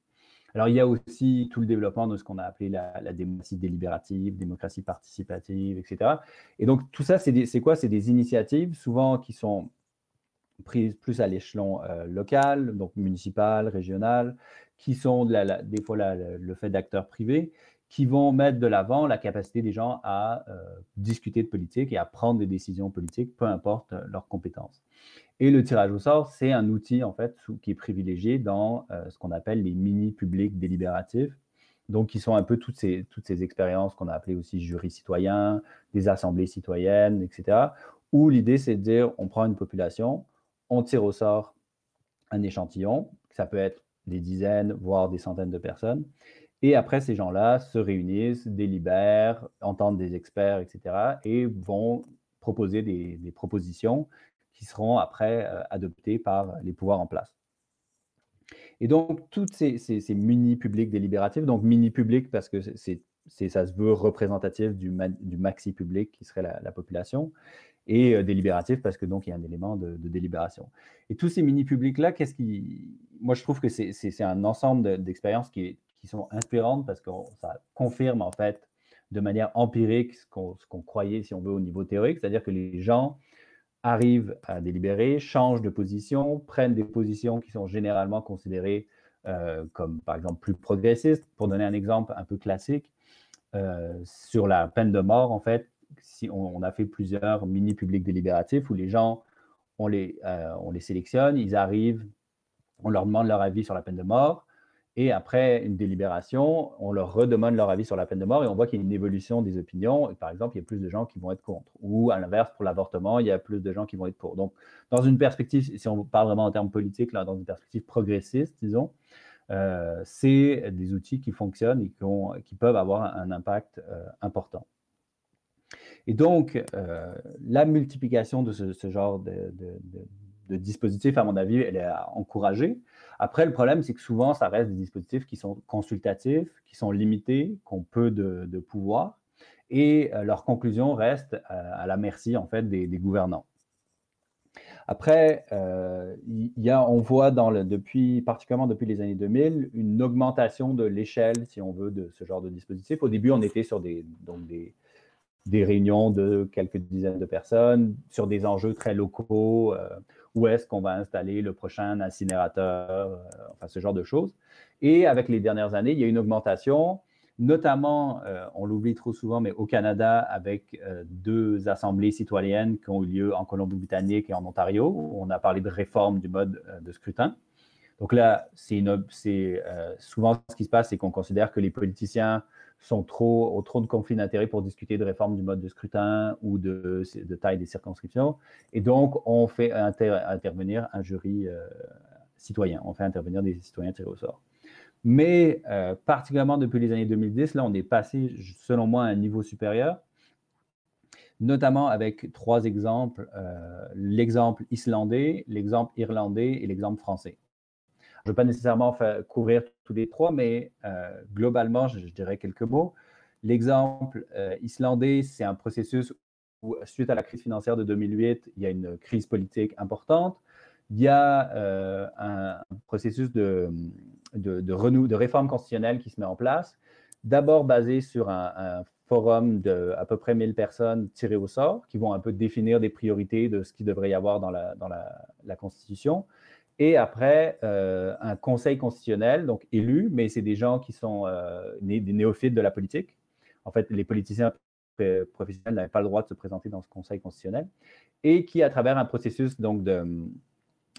Alors, il y a aussi tout le développement de ce qu'on a appelé la, démocratie délibérative, démocratie participative, etc. Et donc, tout ça, c'est quoi? C'est des initiatives, souvent qui sont prises plus à l'échelon euh, local, donc municipal, régional, qui sont des fois le fait d'acteurs privés, qui vont mettre de l'avant la capacité des gens à euh, discuter de politique et à prendre des décisions politiques, peu importe euh, leurs compétences. Et le tirage au sort, c'est un outil en fait qui est privilégié dans euh, ce qu'on appelle les mini-publics délibératifs, donc qui sont un peu toutes ces, toutes ces expériences qu'on a appelées aussi jurys citoyens, des assemblées citoyennes, etc., où l'idée c'est de dire on prend une population, on tire au sort un échantillon, ça peut être des dizaines, voire des centaines de personnes. Et après, ces gens-là se réunissent, délibèrent, entendent des experts, etc., et vont proposer des, propositions qui seront après euh, adoptées par les pouvoirs en place. Et donc, toutes ces, mini-publics délibératifs, donc mini-publics parce que c'est, ça se veut représentatif du, maxi-public qui serait la, la population, et euh, délibératif parce que donc il y a un élément de, délibération. Et tous ces mini-publics-là, qu'est-ce qui. Moi, je trouve que c'est un ensemble d'expériences qui, qui, sont inspirantes parce que ça confirme en fait de manière empirique ce qu'on croyait, si on veut, au niveau théorique, c'est-à-dire que les gens arrivent à délibérer, changent de position, prennent des positions qui sont généralement considérées comme par exemple plus progressistes. Pour donner un exemple un peu classique, sur la peine de mort, en fait, si on, a fait plusieurs mini publics délibératifs où les gens, on les, on les sélectionne, ils arrivent, on leur demande leur avis sur la peine de mort. Et après une délibération, on leur redemande leur avis sur la peine de mort et on voit qu'il y a une évolution des opinions. par exemple, il y a plus de gens qui vont être contre. Ou à l'inverse, pour l'avortement, il y a plus de gens qui vont être pour. Donc, dans une perspective, si on parle vraiment en termes politiques, dans une perspective progressiste, disons, euh, c'est des outils qui fonctionnent et qui, peuvent avoir un, impact euh, important. Et donc, euh, la multiplication de ce, genre de, dispositifs, à mon avis, elle est encouragée. Après, le problème, c'est que souvent, ça reste des dispositifs qui sont consultatifs, qui sont limités, qui ont peu de, pouvoir, et leurs conclusions restent euh, à la merci, en fait, des, gouvernants. Après, euh, y a, on voit depuis, particulièrement depuis les années 2000, une augmentation de l'échelle, si on veut, de ce genre de dispositif. Au début, on était sur des, donc des, des réunions de quelques dizaines de personnes sur des enjeux très locaux où est-ce qu'on va installer le prochain incinérateur, euh, enfin ce genre de choses. Et avec les dernières années, il y a une augmentation, notamment, euh, on l'oublie trop souvent, mais au Canada, avec euh, deux assemblées citoyennes qui ont eu lieu en Colombie-Britannique et en Ontario, où on a parlé de réforme du mode de scrutin. Donc là, c'est souvent ce qui se passe, c'est qu'on considère que les politiciens sont trop, au trop de conflits d'intérêts pour discuter de réforme du mode de scrutin ou de, taille des circonscriptions. Et donc, on fait intervenir un jury euh, citoyen. On fait intervenir des citoyens tirés au sort. Mais euh, particulièrement depuis les années 2010, là, on est passé, selon moi, à un niveau supérieur, notamment avec trois exemples, euh, l'exemple islandais, l'exemple irlandais et l'exemple français. Je ne veux pas nécessairement couvrir tous les trois, mais euh, globalement, je, dirais quelques mots. L'exemple islandais, c'est un processus où, suite à la crise financière de 2008, il y a une crise politique importante. Il y a un processus de, de, de, de réforme constitutionnelle qui se met en place, d'abord basé sur un, forum de à peu près 1000 personnes tirées au sort, qui vont un peu définir des priorités de ce qu'il devrait y avoir dans la, dans la, Constitution. Et après euh, un conseil constitutionnel, donc élu, mais c'est des gens qui sont euh, des néophytes de la politique. En fait, les politiciens professionnels n'avaient pas le droit de se présenter dans ce conseil constitutionnel, et qui, à travers un processus donc de,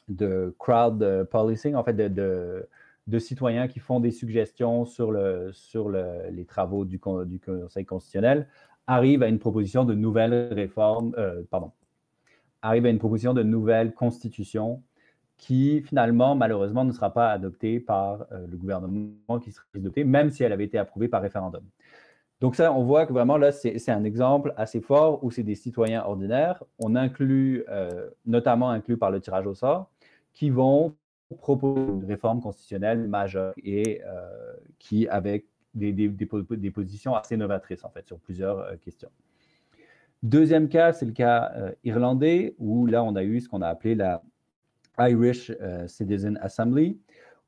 de crowd policing, en fait, de, citoyens qui font des suggestions sur, le, sur le, les travaux du, conseil constitutionnel, arrivent à une proposition de nouvelle réforme, euh, pardon, arrivent à une proposition de nouvelle constitution qui finalement, malheureusement, ne sera pas adoptée par euh, le gouvernement qui sera adopté, même si elle avait été approuvée par référendum. Donc ça, on voit que vraiment là, c'est un exemple assez fort où c'est des citoyens ordinaires, on inclut, euh, notamment inclus par le tirage au sort, qui vont proposer une réforme constitutionnelle majeure et euh, qui, avec des, positions assez novatrices, en fait, sur plusieurs questions. Deuxième cas, c'est le cas irlandais, où là, on a eu ce qu'on a appelé la Irish euh, Citizen Assembly,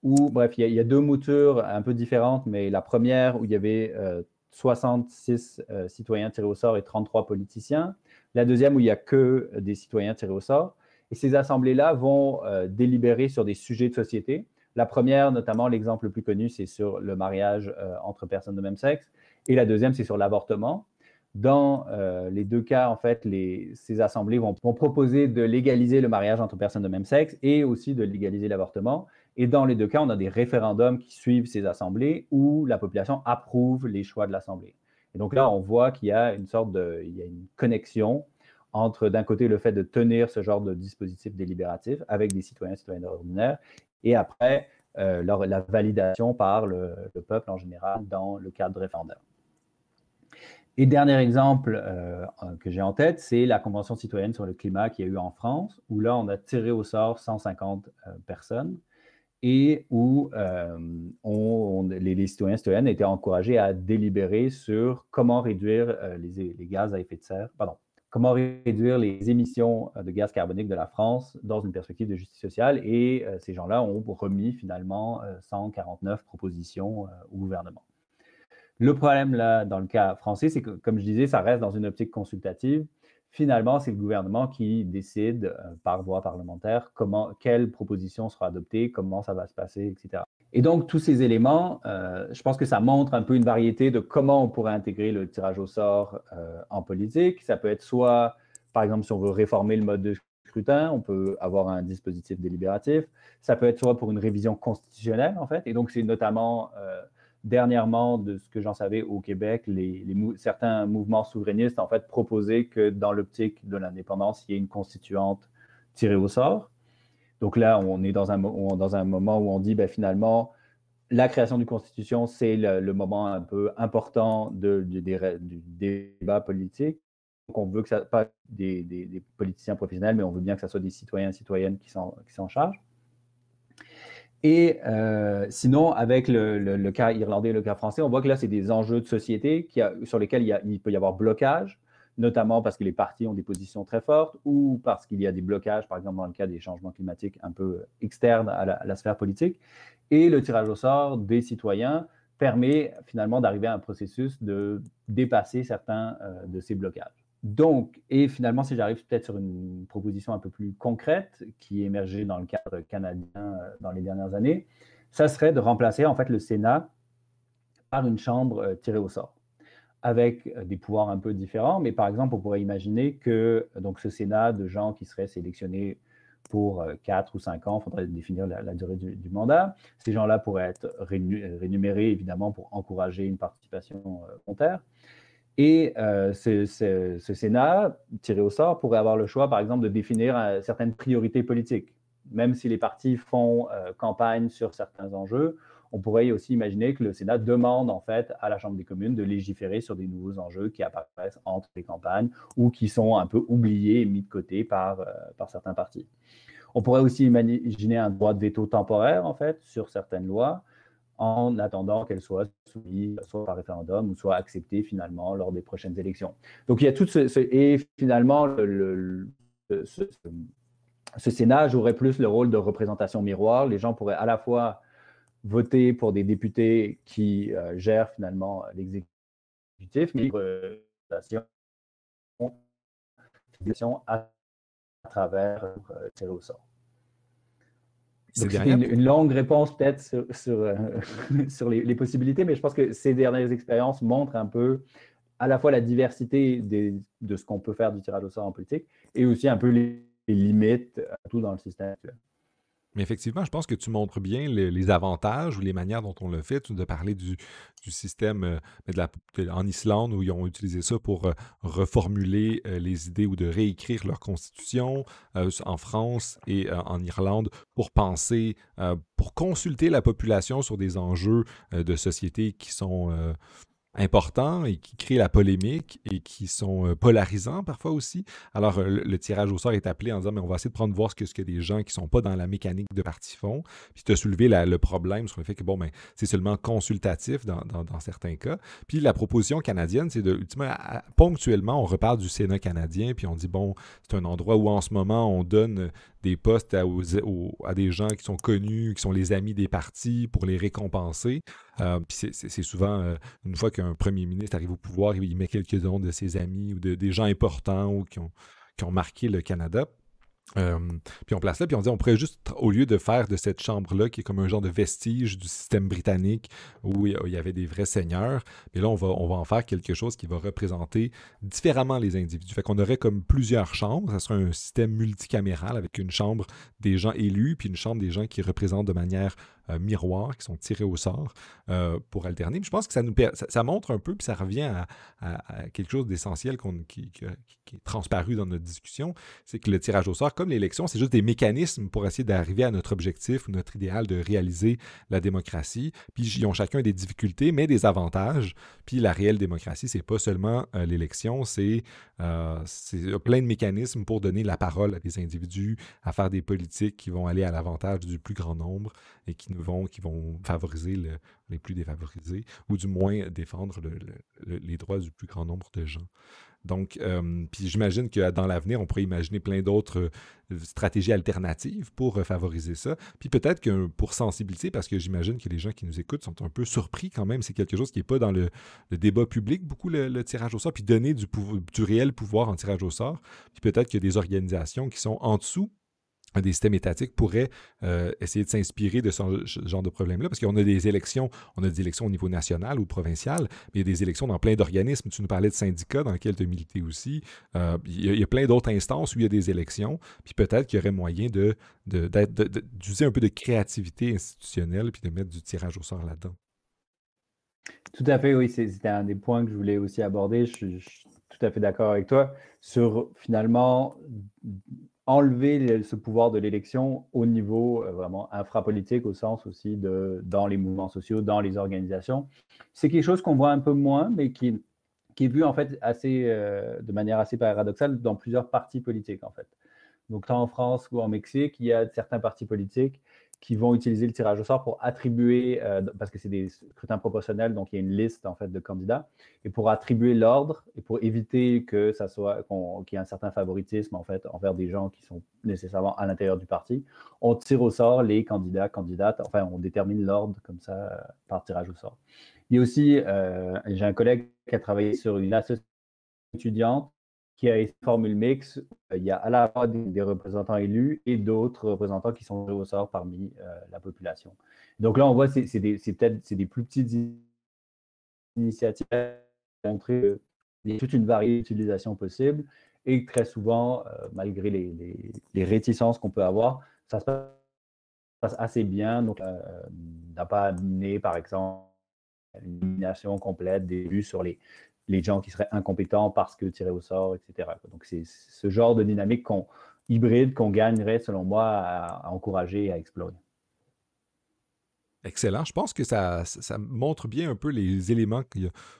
où, bref, il y, a, deux moutures un peu différentes, mais la première où il y avait 66 euh, euh, citoyens tirés au sort et 33 politiciens. La deuxième où il n'y a que des citoyens tirés au sort. Et ces assemblées-là vont délibérer sur des sujets de société. La première, notamment, l'exemple le plus connu, c'est sur le mariage entre personnes de même sexe. Et la deuxième, c'est sur l'avortement. Dans euh, les deux cas, en fait, ces assemblées vont, proposer de légaliser le mariage entre personnes de même sexe et aussi de légaliser l'avortement. Et dans les deux cas, on a des référendums qui suivent ces assemblées où la population approuve les choix de l'assemblée. Et donc là, on voit qu'il y a une sorte de, il y a une connexion entre d'un côté le fait de tenir ce genre de dispositif délibératif avec des citoyens citoyennes ordinaires et après euh, la validation par le, le, peuple en général dans le cadre de référendum. Et dernier exemple euh, que j'ai en tête, c'est la Convention citoyenne sur le climat qui a eu en France, où là, on a tiré au sort 150 euh, personnes et où les, les, citoyens citoyennes étaient encouragés à délibérer sur comment réduire les, les, gaz à effet de serre, pardon, comment réduire les émissions de gaz carbonique de la France dans une perspective de justice sociale. Et ces gens-là ont remis finalement 149 propositions au gouvernement. Le problème, là, dans le cas français, c'est que, comme je disais, ça reste dans une optique consultative. Finalement, c'est le gouvernement qui décide euh, par voie parlementaire comment, quelle proposition sera adoptée, comment ça va se passer, etc. Et donc, tous ces éléments, euh, je pense que ça montre un peu une variété de comment on pourrait intégrer le tirage au sort euh, en politique. Ça peut être soit, par exemple, si on veut réformer le mode de scrutin, on peut avoir un dispositif délibératif. Ça peut être soit pour une révision constitutionnelle, en fait. Et donc, c'est notamment, euh, dernièrement, de ce que j'en savais au Québec, certains mouvements souverainistes, en fait, proposaient que dans l'optique de l'indépendance, il y ait une constituante tirée au sort. Donc là, on est dans un, dans un moment où on dit ben, finalement, la création d'une constitution, c'est le, moment un peu important de, du débat politique. Donc on veut que ça pas des, des, politiciens professionnels, mais on veut bien que ce soit des citoyens citoyennes qui s'en chargent. Et euh, sinon, avec le, cas irlandais et le cas français, on voit que là, c'est des enjeux de société qui sur lesquels il, il, peut y avoir blocage notamment parce que les partis ont des positions très fortes ou parce qu'il y a des blocages, par exemple dans le cas des changements climatiques un peu externes à la, sphère politique. Et le tirage au sort des citoyens permet finalement d'arriver à un processus de dépasser certains euh, de ces blocages. Donc, et finalement, si j'arrive peut-être sur une proposition un peu plus concrète qui est émergée dans le cadre canadien euh, dans les dernières années, ça serait de remplacer en fait le Sénat par une chambre euh, tirée au sort avec euh, des pouvoirs un peu différents. Mais par exemple, on pourrait imaginer que donc, ce Sénat de gens qui seraient sélectionnés pour 4 euh, ou 5 ans, il faudrait définir la, durée du, mandat. Ces gens-là pourraient être rémunérés, évidemment, pour encourager une participation euh, volontaire. Et ce, Sénat, tiré au sort, pourrait avoir le choix, par exemple, de définir certaines priorités politiques. Même si les partis font campagne sur certains enjeux, on pourrait aussi imaginer que le Sénat demande en fait à la Chambre des communes de légiférer sur des nouveaux enjeux qui apparaissent entre les campagnes ou qui sont un peu oubliés et mis de côté par, euh, par certains partis. On pourrait aussi imaginer un droit de veto temporaire en fait sur certaines lois en attendant qu'elles soient soumises soit par référendum ou soit acceptées finalement lors des prochaines élections. Donc il y a tout ce, et finalement le, ce, ce Sénat jouerait plus le rôle de représentation miroir. Les gens pourraient à la fois voter pour des députés qui euh, gèrent finalement l'exécutif, mais à, à travers euh, tirer au sort. C'est une, longue réponse peut-être sur, sur, euh, les, possibilités, mais je pense que ces dernières expériences montrent un peu à la fois la diversité de ce qu'on peut faire du tirage au sort en politique et aussi un peu les, les limites, tout dans le système actuel. Effectivement, je pense que tu montres bien les, avantages ou les manières dont on le fait. Tu nous as parlé du, système euh, en Islande où ils ont utilisé ça pour euh, reformuler euh, les idées ou de réécrire leur constitution. en France et en Irlande pour penser, pour consulter la population sur des enjeux de société qui sont importants et qui créent la polémique et qui sont euh, polarisants parfois aussi. Alors, euh, le, tirage au sort est appelé en disant, mais on va essayer de prendre voir ce que, ce que des gens qui ne sont pas dans la mécanique de parti font. Puis tu as soulevé le problème sur le fait que, bon, ben, c'est seulement consultatif dans, certains cas. Puis la proposition canadienne, c'est de, ultimement, ponctuellement, on reparle du Sénat canadien, puis on dit, bon, c'est un endroit où en ce moment, on donne des postes à, à, des gens qui sont connus, qui sont les amis des partis pour les récompenser. Euh, puis c'est souvent, une fois qu'un premier ministre arrive au pouvoir, il met quelques-uns de ses amis ou de, des gens importants ou qui qui ont marqué le Canada. Euh, puis on place là, puis on dit on pourrait juste, au lieu de faire de cette chambre-là, qui est comme un genre de vestige du système britannique où il y avait des vrais seigneurs, mais là on va, on va en faire quelque chose qui va représenter différemment les individus. Fait qu'on aurait comme plusieurs chambres, ça serait un système multicaméral avec une chambre des gens élus, puis une chambre des gens qui représentent de manière euh, miroirs qui sont tirés au sort euh, pour alterner. je pense que ça nous ça, montre un peu, puis ça revient à, quelque chose d'essentiel qui, est transparu dans notre discussion, c'est que le tirage au sort, comme l'élection, c'est juste des mécanismes pour essayer d'arriver à notre objectif ou notre idéal de réaliser la démocratie. Puis ils ont chacun des difficultés, mais des avantages. Puis la réelle démocratie, c'est pas seulement euh, l'élection, c'est plein de mécanismes pour donner la parole à des individus, à faire des politiques qui vont aller à l'avantage du plus grand nombre et qui vont, qui vont favoriser les plus défavorisés, ou du moins défendre les droits du plus grand nombre de gens. Donc, euh, puis j'imagine que dans l'avenir, on pourrait imaginer plein d'autres euh, stratégies alternatives pour euh, favoriser ça. Puis peut-être que pour sensibiliser, parce que j'imagine que les gens qui nous écoutent sont un peu surpris quand même, c'est quelque chose qui n'est pas dans le, débat public, beaucoup le, tirage au sort, puis donner du, du réel pouvoir en tirage au sort. Puis peut-être a des organisations qui sont en dessous des systèmes étatiques pourraient euh, essayer de s'inspirer de ce genre de problème-là, parce qu'on a des élections, on a des élections au niveau national ou provincial, mais il y a des élections dans plein d'organismes. Tu nous parlais de syndicats dans lesquels tu as milité aussi. Euh, il, y a, plein d'autres instances où il y a des élections, puis peut-être qu'il y aurait moyen de, d'user un peu de créativité institutionnelle, puis de mettre du tirage au sort là-dedans. Tout à fait, oui, c'était un des points que je voulais aussi aborder. Je, je suis tout à fait d'accord avec toi sur finalement enlever ce pouvoir de l'élection au niveau euh, vraiment infrapolitique, au sens aussi de dans les mouvements sociaux, dans les organisations. C'est quelque chose qu'on voit un peu moins, mais qui, est vu en fait assez, euh, de manière assez paradoxale dans plusieurs partis politiques en fait. Donc tant en France ou en Mexique, il y a certains partis politiques qui vont utiliser le tirage au sort pour attribuer, euh, parce que c'est des scrutins proportionnels, donc il y a une liste en fait de candidats, et pour attribuer l'ordre et pour éviter que ça soit qu'il y ait un certain favoritisme en fait envers des gens qui sont nécessairement à l'intérieur du parti, on tire au sort les candidats, candidates, enfin on détermine l'ordre comme ça euh, par tirage au sort. Il y a aussi, euh, j'ai un collègue qui a travaillé sur une association étudiante qui a une formule mix. Euh, il y a à la fois des, représentants élus et d'autres représentants qui sont au sort parmi euh, la population. Donc là, on voit c'est peut-être des plus petites initiatives qui montrer qu'il y a toute une variété d'utilisations possibles et très souvent, euh, malgré les, réticences qu'on peut avoir, ça se passe assez bien. Donc, n'a pas amené, par exemple, une complète des vues sur les, les gens qui seraient incompétents parce que tirés au sort, etc. Donc, c'est ce genre de dynamique qu'on, hybride qu'on gagnerait, selon moi, à, encourager et à explorer. Excellent. Je pense que ça, montre bien un peu les éléments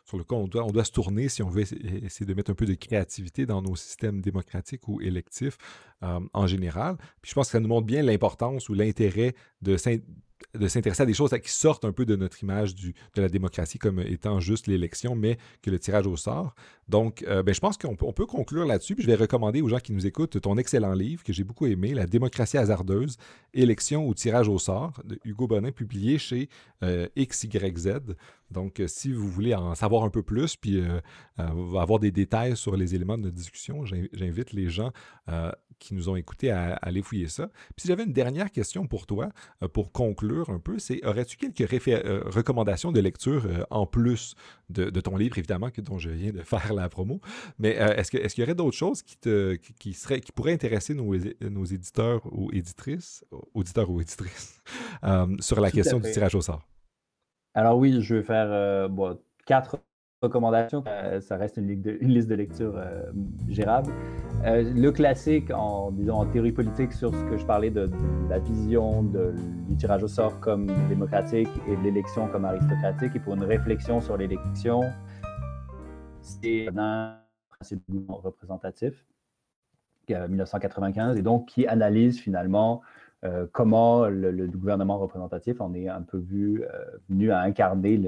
sur lesquels on doit, se tourner si on veut essayer de mettre un peu de créativité dans nos systèmes démocratiques ou électifs euh, en général. Puis je pense que ça nous montre bien l'importance ou l'intérêt de, de s'intéresser à des choses qui sortent un peu de notre image de la démocratie comme étant juste l'élection, mais que le tirage au sort. Donc, euh, ben, je pense qu'on peut, conclure là-dessus. Je vais recommander aux gens qui nous écoutent ton excellent livre que j'ai beaucoup aimé, La démocratie hasardeuse, élection ou tirage au sort, de Hugo Bonin, publié chez euh, XYZ. Donc, euh, si vous voulez en savoir un peu plus, puis avoir des détails sur les éléments de notre discussion, j'invite les gens qui nous ont écoutés à, aller fouiller ça. Puis j'avais une dernière question pour toi, euh, pour conclure un peu, c'est aurais-tu quelques euh, recommandations de lecture euh, en plus de, ton livre, évidemment, que, dont je viens de faire la promo, mais est-ce qu'il est y aurait d'autres choses qui, te, qui, seraient, qui pourraient intéresser nos, nos éditeurs ou éditrices, auditeurs ou éditrices, sur la question du tirage au sort? Alors oui, je vais faire quatre recommandations. ça reste une, liste de lecture gérable. Euh, le classique en, disons, en théorie politique sur ce que je parlais de, la vision du tirage au sort comme démocratique et de l'élection comme aristocratique, et pour une réflexion sur l'élection, c'est un principe représentatif, 1995, et donc qui analyse finalement euh, comment le, gouvernement représentatif en est un peu vu, euh, venu à incarner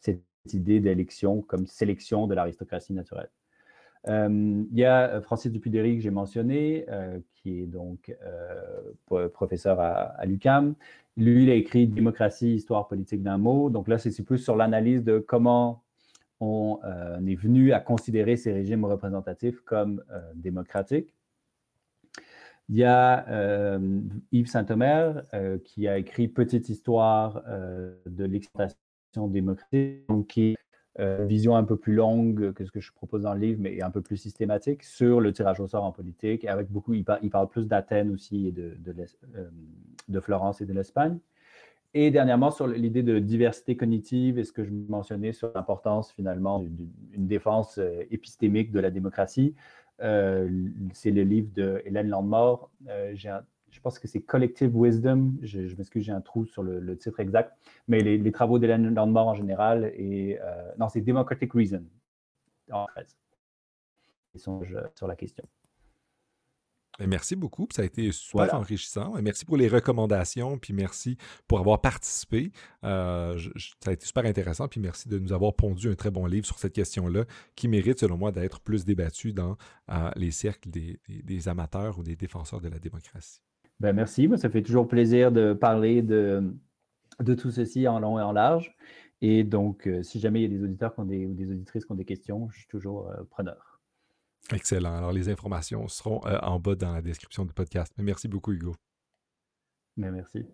cette idée d'élection comme sélection de l'aristocratie naturelle. Euh, il y a euh, Francis Dupuy-Derry que j'ai mentionné, euh, qui est donc professeur à, l'UCAM. Lui, il a écrit Démocratie, histoire politique d'un mot. Donc là, c'est plus sur l'analyse de comment on est venu à considérer ces régimes représentatifs comme démocratiques. Il y a Yves Saint-Omer qui a écrit Petite histoire de l'exploitation démocratique, qui euh, vision un peu plus longue que ce que je propose dans le livre, mais un peu plus systématique sur le tirage au sort en politique. avec beaucoup, il, parle plus d'Athènes aussi et de, euh, de, Florence et de l'Espagne. Et dernièrement, sur l'idée de diversité cognitive et ce que je mentionnais sur l'importance finalement d'une défense euh, épistémique de la démocratie, c'est le livre de Hélène Landemort. J'ai je pense que c'est Collective Wisdom. Je, m'excuse, j'ai un trou sur le, titre exact. Mais les, travaux d'Hélène Landemort en général, et euh, non, c'est Democratic Reason en fait. Ils sont sur la question. Merci beaucoup. Ça a été super enrichissant. Merci pour les recommandations, puis merci pour avoir participé. Euh, ça a été super intéressant, puis merci de nous avoir pondu un très bon livre sur cette question-là, qui mérite, selon moi, d'être plus débattu dans euh, les cercles des, amateurs ou des défenseurs de la démocratie. Ben, merci. Moi, ça fait toujours plaisir de parler de, de tout ceci en long et en large. Et donc, euh, si jamais il y a des auditeurs qui ont des, ou des auditrices qui ont des questions, je suis toujours euh, preneur. Excellent. Alors, les informations seront en bas dans la description du podcast. Merci beaucoup, Hugo. Mais merci.